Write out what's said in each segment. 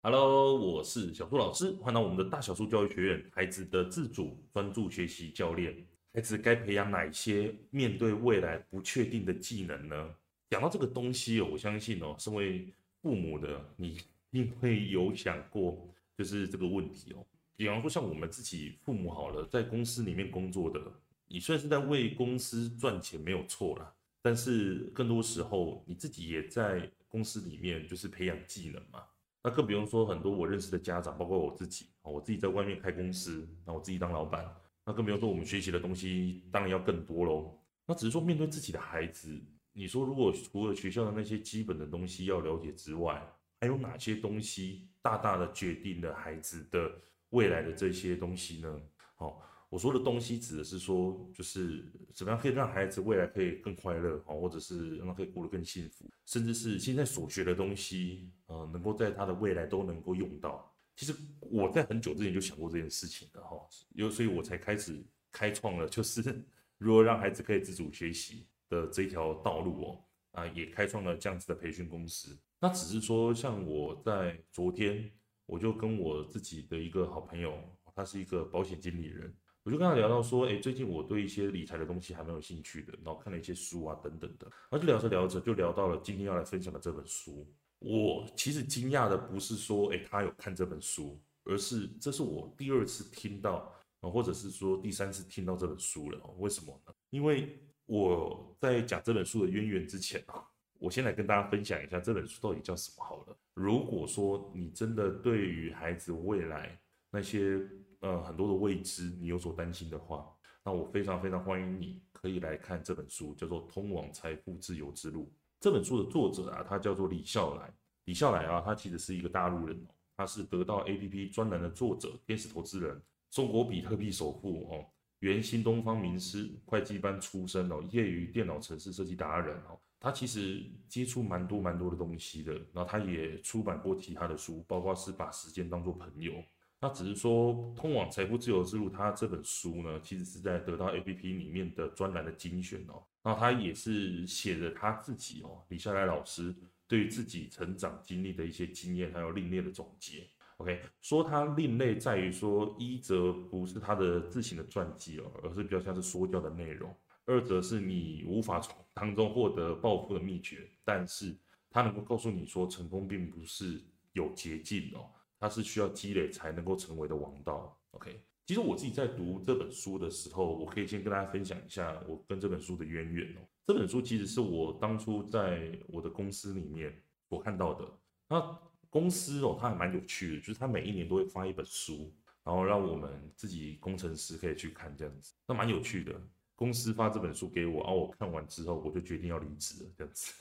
Hello，我是小树老师，欢迎到我们的大小数教育学院，孩子的自主专注学习教练。孩子该培养哪些面对未来不确定的技能呢？讲到这个东西哦，我相信哦，身为父母的你一定会有想过，就是这个问题哦。比方说，像我们自己父母好了，在公司里面工作的，你虽然是在为公司赚钱，没有错啦，但是更多时候你自己也在公司里面就是培养技能嘛。那更不用说很多我认识的家长，包括我自己，我自己在外面开公司，那我自己当老板。那更不用说我们学习的东西，当然要更多喽。那只是说面对自己的孩子，你说如果除了学校的那些基本的东西要了解之外，还有哪些东西大大的决定了孩子的未来的这些东西呢？好，我说的东西指的是说，就是怎么样可以让孩子未来可以更快乐，好，或者是让他可以过得更幸福，甚至是现在所学的东西，呃，能够在他的未来都能够用到。其实我在很久之前就想过这件事情的哈，有所以我才开始开创了，就是 如何让孩子可以自主学习的这条道路哦，啊，也开创了这样子的培训公司。那只是说，像我在昨天，我就跟我自己的一个好朋友，他是一个保险经理人，我就跟他聊到说，哎，最近我对一些理财的东西还蛮有兴趣的，然后看了一些书啊等等的，然后就聊着聊着就聊到了今天要来分享的这本书。我其实惊讶的不是说，诶，他有看这本书，而是这是我第二次听到，或者是说第三次听到这本书了。为什么呢？因为我在讲这本书的渊源之前啊，我先来跟大家分享一下这本书到底叫什么好了。如果说你真的对于孩子未来那些呃很多的未知你有所担心的话，那我非常非常欢迎你可以来看这本书，叫做《通往财富自由之路》。这本书的作者啊，他叫做李笑来。李笑来啊，他其实是一个大陆人哦，他是得到 APP 专栏的作者，天使投资人，中国比特币首富哦，原新东方名师，会计班出身哦，业余电脑城市设计达人哦。他其实接触蛮多蛮多的东西的，然后他也出版过其他的书，包括是把时间当作朋友。那只是说通往财富自由之路，他这本书呢，其实是在得到 APP 里面的专栏的精选哦。然后他也是写着他自己哦，李笑来老师对于自己成长经历的一些经验还有另类的总结。OK，说他另类在于说，一则不是他的自行的传记哦，而是比较像是说教的内容；二则是你无法从当中获得暴富的秘诀，但是他能够告诉你说，成功并不是有捷径哦，它是需要积累才能够成为的王道。OK。其实我自己在读这本书的时候，我可以先跟大家分享一下我跟这本书的渊源哦。这本书其实是我当初在我的公司里面所看到的。那公司哦，它还蛮有趣的，就是它每一年都会发一本书，然后让我们自己工程师可以去看这样子，那蛮有趣的。公司发这本书给我，然后我看完之后，我就决定要离职了这样子。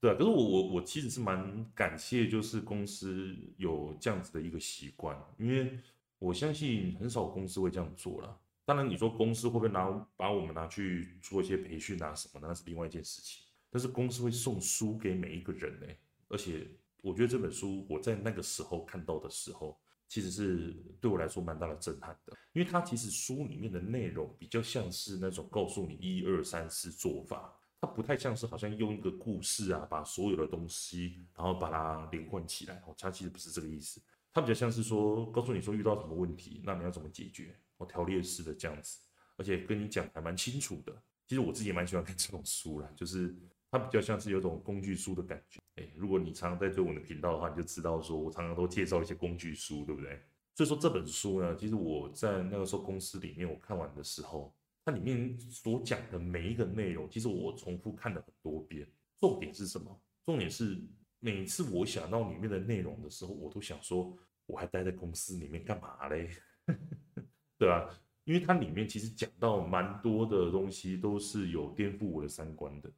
对啊，可是我我我其实是蛮感谢，就是公司有这样子的一个习惯，因为。我相信很少公司会这样做了。当然，你说公司会不会拿把我们拿去做一些培训啊什么的，那是另外一件事情。但是公司会送书给每一个人呢，而且我觉得这本书我在那个时候看到的时候，其实是对我来说蛮大的震撼的，因为它其实书里面的内容比较像是那种告诉你一二三四做法，不太像是好像用一个故事啊把所有的东西然后把它连贯起来，它其实不是这个意思。它比较像是说，告诉你说遇到什么问题，那你要怎么解决，哦，条列式的这样子，而且跟你讲还蛮清楚的。其实我自己也蛮喜欢看这种书啦，就是它比较像是有种工具书的感觉。诶，如果你常常在追我的频道的话，你就知道说我常常都介绍一些工具书，对不对？所以说这本书呢，其实我在那个时候公司里面我看完的时候，它里面所讲的每一个内容，其实我重复看了很多遍。重点是什么？重点是每次我想到里面的内容的时候，我都想说。我还待在公司里面干嘛嘞？对吧？因为它里面其实讲到蛮多的东西，都是有颠覆我的三观的。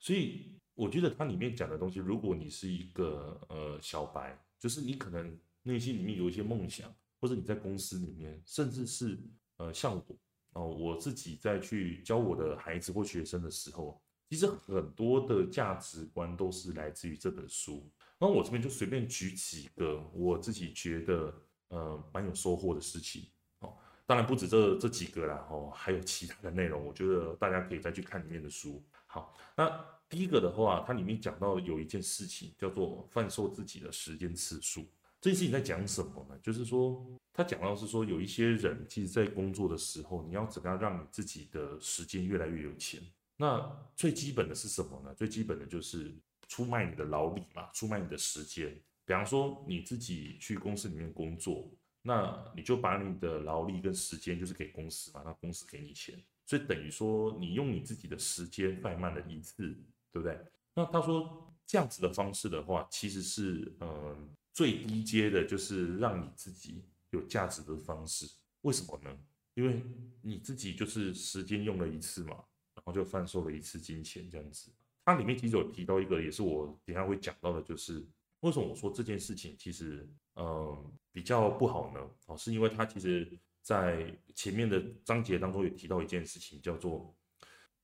所以我觉得它里面讲的东西，如果你是一个呃小白，就是你可能内心里面有一些梦想，或者你在公司里面，甚至是呃像我哦，我自己在去教我的孩子或学生的时候，其实很多的价值观都是来自于这本书。那我这边就随便举几个我自己觉得呃蛮有收获的事情哦，当然不止这这几个啦哦，还有其他的内容，我觉得大家可以再去看里面的书。好，那第一个的话，它里面讲到有一件事情叫做贩售自己的时间次数。这件事情在讲什么呢？就是说，他讲到是说，有一些人其实在工作的时候，你要怎么样让你自己的时间越来越有钱？那最基本的是什么呢？最基本的就是出卖你的劳力嘛，出卖你的时间。比方说，你自己去公司里面工作，那你就把你的劳力跟时间就是给公司嘛，那公司给你钱，所以等于说你用你自己的时间贩卖了一次。对不对？那他说这样子的方式的话，其实是呃最低阶的，就是让你自己有价值的方式。为什么呢？因为你自己就是时间用了一次嘛，然后就贩售了一次金钱这样子。它里面其实有提到一个，也是我等下会讲到的，就是为什么我说这件事情其实呃比较不好呢？哦，是因为它其实在前面的章节当中有提到一件事情，叫做。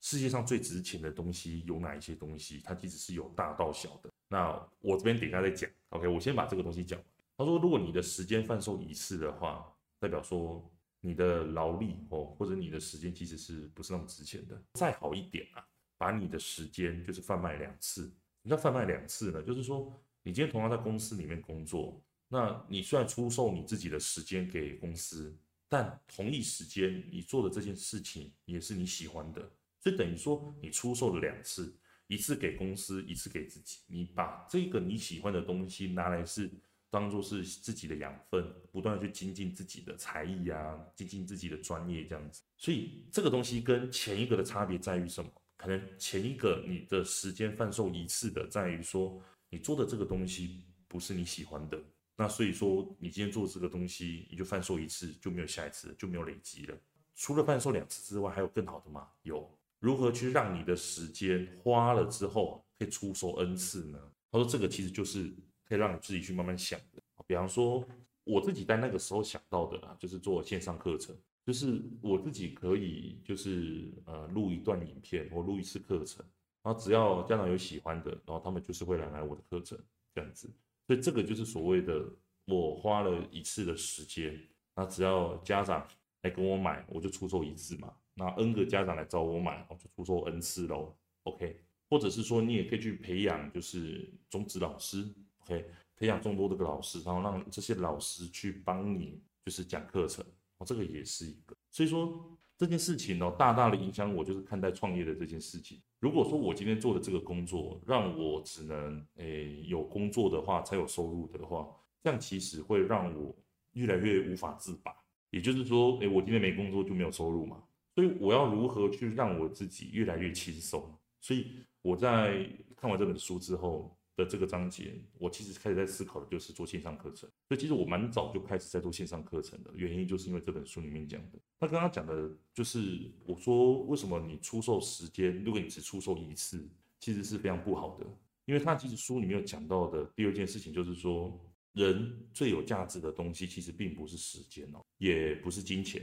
世界上最值钱的东西有哪一些东西？它其实是有大到小的。那我这边等一下再讲。OK，我先把这个东西讲完。他说，如果你的时间贩售一次的话，代表说你的劳力哦，或者你的时间其实是不是那么值钱的？再好一点啊，把你的时间就是贩卖两次。你要贩卖两次呢，就是说你今天同样在公司里面工作，那你虽然出售你自己的时间给公司，但同一时间你做的这件事情也是你喜欢的。所以等于说，你出售了两次，一次给公司，一次给自己。你把这个你喜欢的东西拿来是当做是自己的养分，不断的去精进自己的才艺啊，精进自己的专业这样子。所以这个东西跟前一个的差别在于什么？可能前一个你的时间贩售一次的，在于说你做的这个东西不是你喜欢的，那所以说你今天做这个东西，你就贩售一次就没有下一次，就没有累积了。除了贩售两次之外，还有更好的吗？有。如何去让你的时间花了之后可以出售 N 次呢？他说这个其实就是可以让你自己去慢慢想的。比方说我自己在那个时候想到的啦，就是做线上课程，就是我自己可以就是呃录一段影片或录一次课程，然后只要家长有喜欢的，然后他们就是会来买我的课程这样子。所以这个就是所谓的我花了一次的时间，那只要家长来跟我买，我就出售一次嘛。那 N 个家长来找我买，我就出售 N 次喽，OK？或者是说你也可以去培养，就是种子老师，OK？培养众多的个老师，然后让这些老师去帮你，就是讲课程，哦，这个也是一个。所以说这件事情哦，大大的影响我就是看待创业的这件事情。如果说我今天做的这个工作让我只能诶有工作的话才有收入的话，这样其实会让我越来越无法自拔。也就是说，诶，我今天没工作就没有收入嘛。所以我要如何去让我自己越来越轻松？所以我在看完这本书之后的这个章节，我其实开始在思考的就是做线上课程。所以其实我蛮早就开始在做线上课程的，原因就是因为这本书里面讲的。他刚刚讲的就是我说为什么你出售时间，如果你只出售一次，其实是非常不好的。因为他其实书里面有讲到的第二件事情就是说，人最有价值的东西其实并不是时间哦，也不是金钱。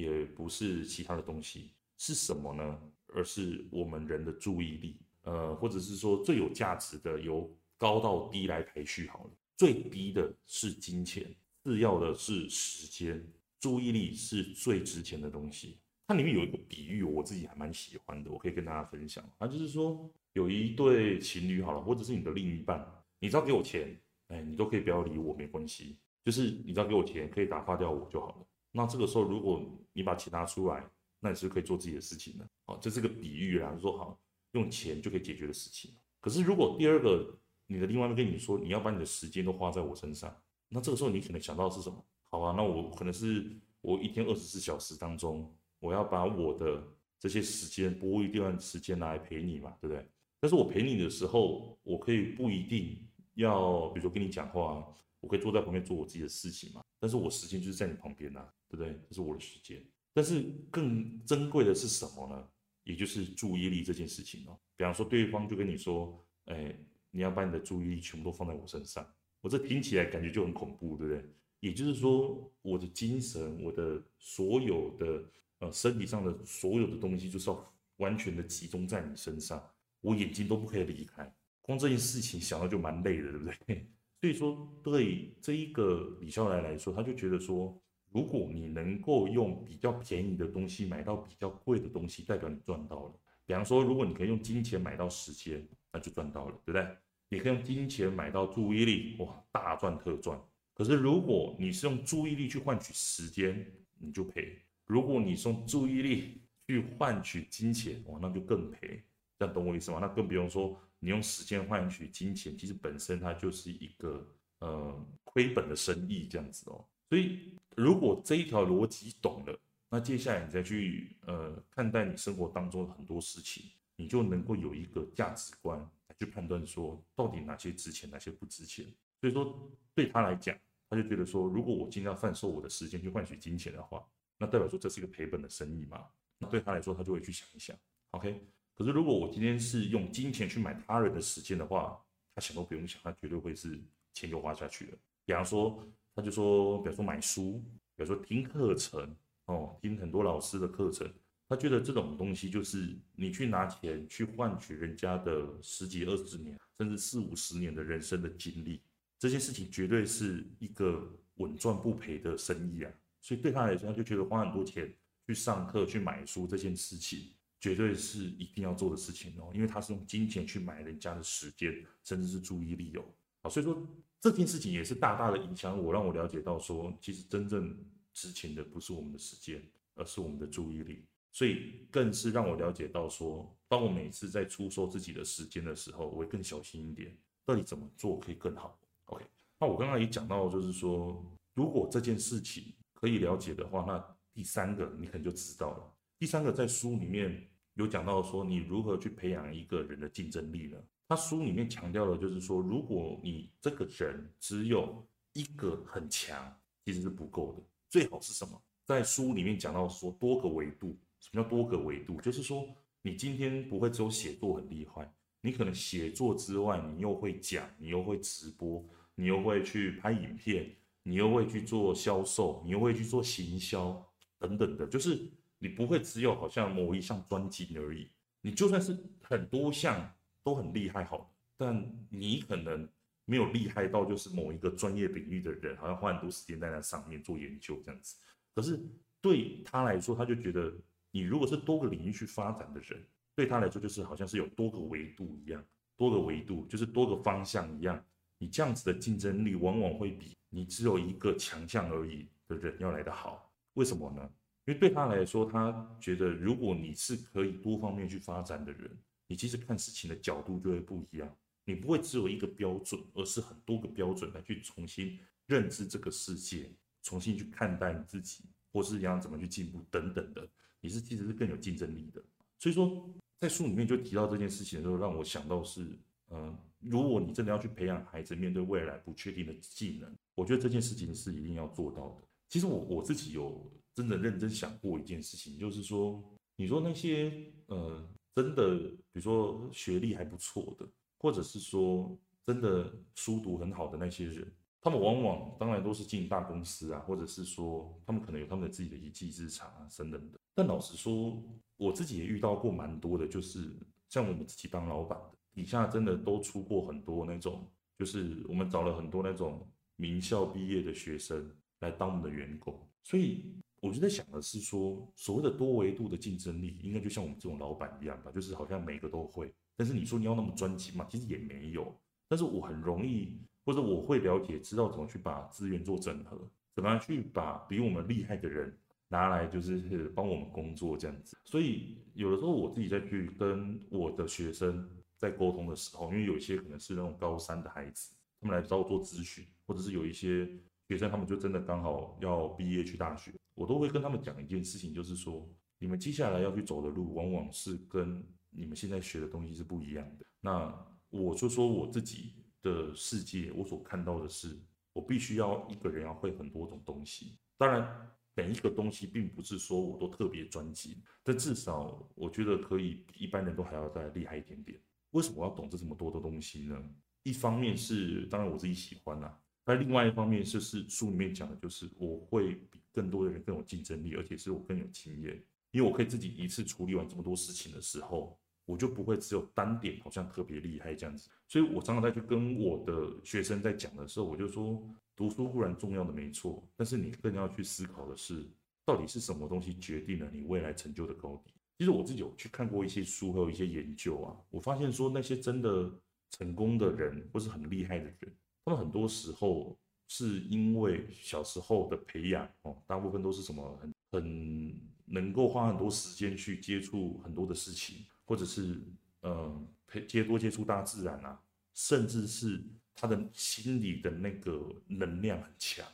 也不是其他的东西，是什么呢？而是我们人的注意力，呃，或者是说最有价值的，由高到低来排序好了。最低的是金钱，次要的是时间，注意力是最值钱的东西。它里面有一个比喻，我自己还蛮喜欢的，我可以跟大家分享。它就是说，有一对情侣好了，或者是你的另一半，你只要给我钱，哎，你都可以不要理我，没关系，就是你只要给我钱，可以打发掉我就好了。那这个时候，如果你把钱拿出来，那你是可以做自己的事情的。好，这是个比喻啦，说好用钱就可以解决的事情。可是如果第二个你的另外一半跟你说，你要把你的时间都花在我身上，那这个时候你可能想到是什么？好啊，那我可能是我一天二十四小时当中，我要把我的这些时间拨一段时间来陪你嘛，对不对？但是我陪你的时候，我可以不一定要，比如说跟你讲话，我可以坐在旁边做我自己的事情嘛。但是我时间就是在你旁边呐、对不对？这是我的时间。但是更珍贵的是什么呢？也就是注意力这件事情哦。比方说，对方就跟你说：“哎，你要把你的注意力全部都放在我身上。”我这听起来感觉就很恐怖，对不对？也就是说，我的精神，我的所有的呃身体上的所有的东西，就是要完全的集中在你身上，我眼睛都不可以离开。光这件事情想到就蛮累的，对不对？所以说，对这一个李笑来来说，他就觉得说，如果你能够用比较便宜的东西买到比较贵的东西，代表你赚到了。比方说，如果你可以用金钱买到时间，那就赚到了，对不对？你可以用金钱买到注意力，哇，大赚特赚。可是如果你是用注意力去换取时间，你就赔；如果你是用注意力去换取金钱，哇，那就更赔。这样懂我意思吗？那更不用说你用时间换取金钱，其实本身它就是一个呃亏本的生意这样子哦。所以如果这一条逻辑懂了，那接下来你再去呃看待你生活当中的很多事情，你就能够有一个价值观来。去判断说到底哪些值钱，哪些不值钱。所以说对他来讲，他就觉得说，如果我今天要贩售我的时间去换取金钱的话，那代表说这是一个赔本的生意嘛。那对他来说，他就会去想一想，OK。可是如果我今天是用金钱去买他人的时间的话，他想都不用想，他绝对会是钱就花下去了。比方说，他就说，比方说买书，比方说听课程，哦，听很多老师的课程。他觉得这种东西就是你去拿钱去换取人家的十几二十年，甚至四五十年的人生的经历，这件事情绝对是一个稳赚不赔的生意啊！所以对他来说，他就觉得花很多钱去上课、去买书这件事情，绝对是一定要做的事情哦，因为他是用金钱去买人家的时间，甚至是注意力哦。好，所以说这件事情也是大大的影响我，让我了解到说，其实真正值钱的不是我们的时间，而是我们的注意力。所以更是让我了解到说，当我每次在出售自己的时间的时候，我会更小心一点，到底怎么做可以更好。OK，那我刚刚也讲到，就是说，如果这件事情可以了解的话，那第三个你可能就知道了。第三个在书里面有讲到说，你如何去培养一个人的竞争力呢？他书里面强调的就是说，如果你这个人只有一个很强，其实是不够的，最好是什么？在书里面讲到说，多个维度。什么叫多个维度？就是说，你今天不会只有写作很厉害，你可能写作之外，你又会讲，你又会直播，你又会去拍影片，你又会去做销售，你又会去做行销等等的。就是你不会只有好像某一项专精而已。你就算是很多项都很厉害，好，但你可能没有厉害到就是某一个专业领域的人，好像花很多时间在那上面做研究这样子。可是对他来说，他就觉得。你如果是多个领域去发展的人，对他来说就是好像是有多个维度一样，多个维度就是多个方向一样。你这样子的竞争力往往会比你只有一个强项而已的人要来得好。为什么呢？因为对他来说，他觉得如果你是可以多方面去发展的人，你其实看事情的角度就会不一样。你不会只有一个标准，而是很多个标准来去重新认知这个世界，重新去看待你自己，或是要怎么去进步等等的。你是其实是更有竞争力的，所以说在书里面就提到这件事情的时候，让我想到是，嗯，如果你真的要去培养孩子面对未来不确定的技能，我觉得这件事情是一定要做到的。其实我我自己有真的认真想过一件事情，就是说，你说那些呃真的，比如说学历还不错的，或者是说真的书读很好的那些人。他们往往当然都是进大公司啊，或者是说他们可能有他们的自己的一技之长啊，等等的。但老实说，我自己也遇到过蛮多的，就是像我们自己当老板的，底下真的都出过很多那种，就是我们找了很多那种名校毕业的学生来当我们的员工。所以我就在想的是说，所谓的多维度的竞争力，应该就像我们这种老板一样吧，就是好像每个都会。但是你说你要那么专精嘛，其实也没有。但是我很容易。或者我会了解，知道怎么去把资源做整合，怎么样去把比我们厉害的人拿来，就是帮我们工作这样子。所以有的时候我自己在去跟我的学生在沟通的时候，因为有一些可能是那种高三的孩子，他们来找我做咨询，或者是有一些学生他们就真的刚好要毕业去大学，我都会跟他们讲一件事情，就是说你们接下来要去走的路，往往是跟你们现在学的东西是不一样的。那我就说我自己。的世界，我所看到的是，我必须要一个人要会很多种东西。当然，每一个东西并不是说我都特别专精，但至少我觉得可以比一般人都还要再厉害一点点。为什么我要懂这这么多的东西呢？一方面是当然我自己喜欢啦，但另外一方面就是书里面讲的就是我会比更多的人更有竞争力，而且是我更有经验，因为我可以自己一次处理完这么多事情的时候。我就不会只有单点好像特别厉害这样子，所以我常常在去跟我的学生在讲的时候，我就说，读书固然重要的没错，但是你更要去思考的是，到底是什么东西决定了你未来成就的高低？其实我自己有去看过一些书，还有一些研究啊，我发现说那些真的成功的人，或是很厉害的人，他们很多时候是因为小时候的培养哦，大部分都是什么很很能够花很多时间去接触很多的事情，或者是嗯，接多接触大自然啊，甚至是他的心理的那个能量很强。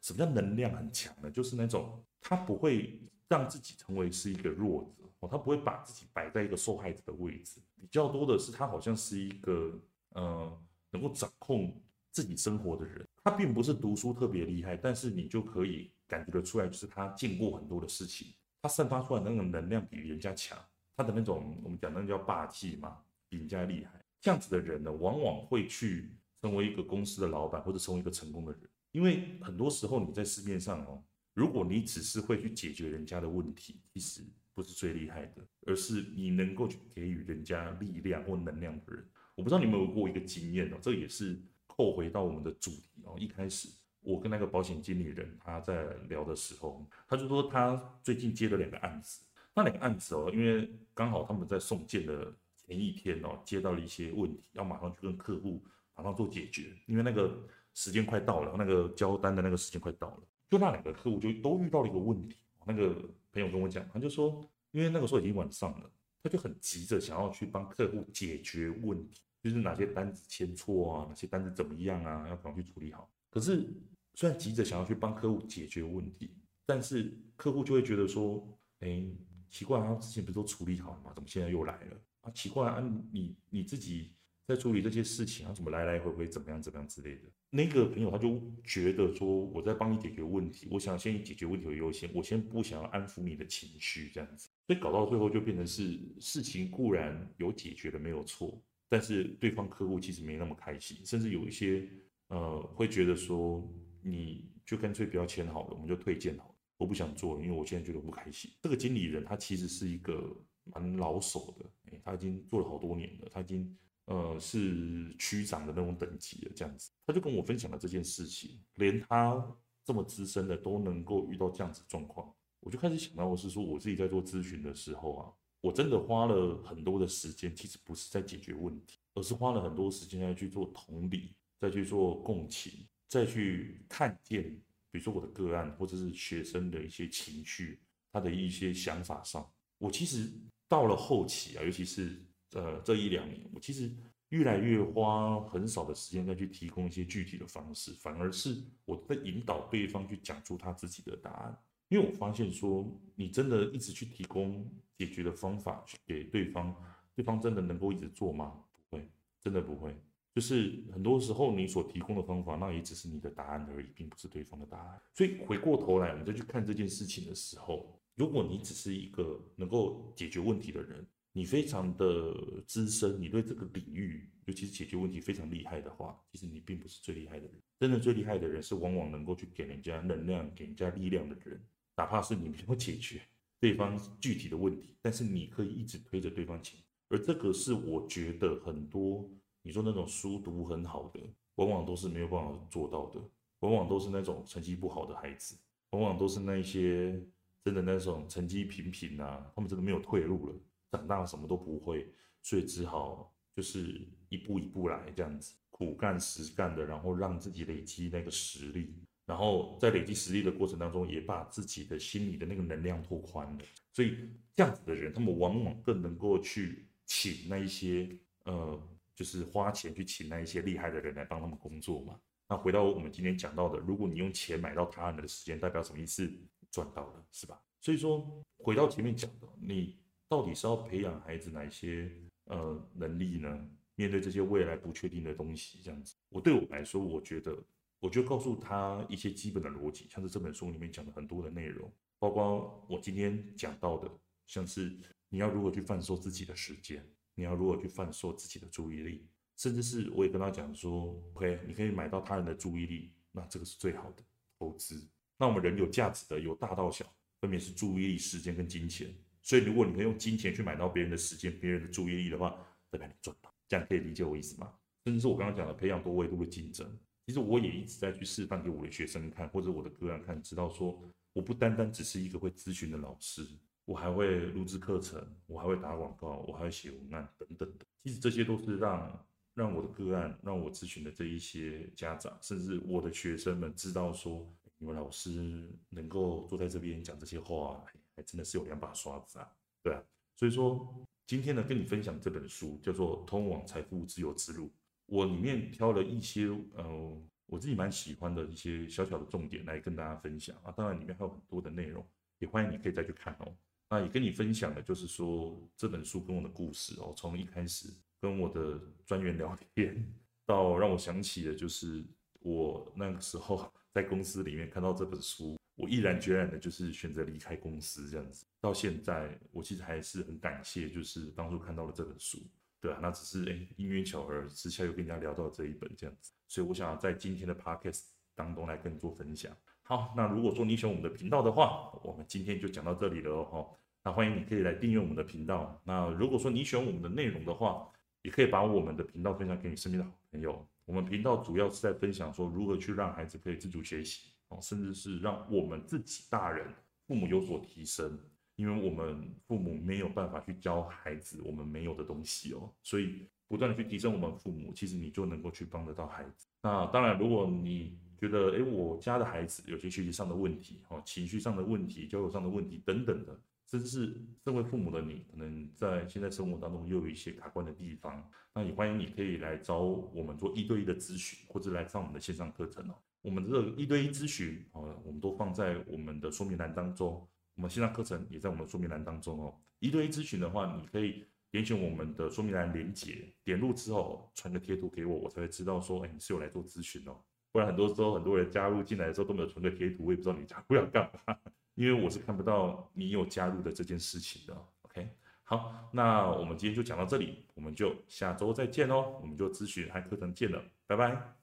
什么叫能量很强呢？就是那种他不会让自己成为是一个弱者哦，他不会把自己摆在一个受害者的位置。比较多的是他好像是一个呃能够掌控自己生活的人。他并不是读书特别厉害，但是你就可以感觉得出来，就是他见过很多的事情，他散发出来那种能量比人家强。他的那种我们讲那叫霸气嘛，比人家厉害。这样子的人呢，往往会去成为一个公司的老板，或者成为一个成功的人。因为很多时候你在市面上哦，如果你只是会去解决人家的问题，其实不是最厉害的，而是你能够去给予人家力量或能量的人。我不知道你有没有过一个经验哦，这也是扣回到我们的主题哦。一开始我跟那个保险经理人他在聊的时候，他就说他最近接了两个案子，那两个案子哦，因为刚好他们在送件的前一天哦，接到了一些问题，要马上去跟客户马上做解决，因为那个。时间快到了，那个交单的那个时间快到了，就那两个客户就都遇到了一个问题。那个朋友跟我讲，他就说，因为那个时候已经晚上了，他就很急着想要去帮客户解决问题，就是哪些单子签错啊，哪些单子怎么样啊，要怎么去处理好。可是虽然急着想要去帮客户解决问题，但是客户就会觉得说，哎，奇怪，他之前不是都处理好了吗？怎么现在又来了？啊，奇怪啊，你你自己。在处理这些事情啊，怎么来来回回，怎么样怎么样之类的。那个朋友他就觉得说，我在帮你解决问题，我想先以解决问题为优先，我先不想要安抚你的情绪这样子。所以搞到最后就变成是事情固然有解决的没有错，但是对方客户其实没那么开心，甚至有一些呃会觉得说，你就干脆不要签好了，我们就退件好了，我不想做了，因为我现在觉得不开心。这个经理人他其实是一个蛮老手的，他已经做了好多年了，他已经。呃，是区长的那种等级的这样子，他就跟我分享了这件事情，连他这么资深的都能够遇到这样子状况，我就开始想到，我是说我自己在做咨询的时候啊，我真的花了很多的时间，其实不是在解决问题，而是花了很多时间在去做同理，再去做共情，再去看见，比如说我的个案或者是学生的一些情绪，他的一些想法上，我其实到了后期啊，尤其是。呃，这一两年，我其实越来越花很少的时间再去提供一些具体的方式，反而是我在引导对方去讲出他自己的答案。因为我发现说，你真的一直去提供解决的方法去给对方，对方真的能够一直做吗？不会，真的不会。就是很多时候你所提供的方法，那也只是你的答案而已，并不是对方的答案。所以回过头来，我们再去看这件事情的时候，如果你只是一个能够解决问题的人。你非常的资深，你对这个领域，尤其是解决问题非常厉害的话，其实你并不是最厉害的人。真的最厉害的人是往往能够去给人家能量、给人家力量的人。哪怕是你没有解决对方具体的问题，但是你可以一直推着对方前。而这个是我觉得很多你说那种书读很好的，往往都是没有办法做到的。往往都是那种成绩不好的孩子，往往都是那些真的那种成绩平平啊，他们真的没有退路了。长大什么都不会，所以只好就是一步一步来这样子，苦干实干的，然后让自己累积那个实力，然后在累积实力的过程当中，也把自己的心里的那个能量拓宽了。所以这样子的人，他们往往更能够去请那一些呃，就是花钱去请那一些厉害的人来帮他们工作嘛。那回到我们今天讲到的，如果你用钱买到他人的时间，代表什么意思？赚到了，是吧？所以说回到前面讲的，你。到底是要培养孩子哪一些呃能力呢？面对这些未来不确定的东西，这样子，我对我来说，我觉得，我就告诉他一些基本的逻辑，像是这本书里面讲的很多的内容，包括我今天讲到的，像是你要如何去贩售自己的时间，你要如何去贩售自己的注意力，甚至是我也跟他讲说，OK，你可以买到他人的注意力，那这个是最好的投资。那我们人有价值的，由大到小，分别是注意力、时间跟金钱。所以，如果你可以用金钱去买到别人的时间、别人的注意力的话，代表你赚到。这样可以理解我意思吗？甚至是我刚刚讲的培养多维度的竞争，其实我也一直在去示范给我的学生看，或者我的个案看，知道说我不单单只是一个会咨询的老师，我还会录制课程，我还会打广告，我还会写文案等等的。其实这些都是让让我的个案，让我咨询的这一些家长，甚至我的学生们知道说，你们老师能够坐在这边讲这些话，还真的是有两把刷子啊。对啊，所以说今天呢，跟你分享这本书叫做《通往财富自由之路》，我里面挑了一些呃。我自己蛮喜欢的一些小小的重点来跟大家分享啊，当然里面还有很多的内容，也欢迎你可以再去看哦。那也跟你分享的就是说这本书跟我的故事哦，从一开始跟我的专员聊天，到让我想起的就是我那个时候在公司里面看到这本书，我毅然决然的就是选择离开公司这样子。到现在我其实还是很感谢，就是当初看到了这本书。对啊，那只是哎，因缘巧合之下又跟人家聊到这一本这样子，所以我想在今天的 podcast 当中来跟你做分享。好，那如果说你喜欢我们的频道的话，我们今天就讲到这里了哦。那欢迎你可以来订阅我们的频道。那如果说你喜欢我们的内容的话，也可以把我们的频道分享给你身边的好朋友。我们频道主要是在分享说如何去让孩子可以自主学习哦，甚至是让我们自己大人父母有所提升。因为我们父母没有办法去教孩子我们没有的东西哦，所以不断的去提升我们父母，其实你就能够去帮得到孩子。那当然，如果你觉得，诶，我家的孩子有些学习上的问题，哦，情绪上的问题，交友上的问题等等的，甚至是身为父母的你，可能在现在生活当中又有一些卡关的地方，那也欢迎你可以来找我们做一对一的咨询，或者来上我们的线上课程哦。我们这个一对一咨询，哦，我们都放在我们的说明栏当中。我们线上课程也在我们的说明栏当中哦。一对一咨询的话，你可以点选我们的说明栏连接，点入之后传个贴图给我，我才会知道说，哎，你是有来做咨询哦。不然很多时候很多人加入进来的时候都没有传个贴图，我也不知道你加入要干嘛，因为我是看不到你有加入的这件事情的。OK，好，那我们今天就讲到这里，我们就下周再见哦。我们就咨询和课程见了，拜拜。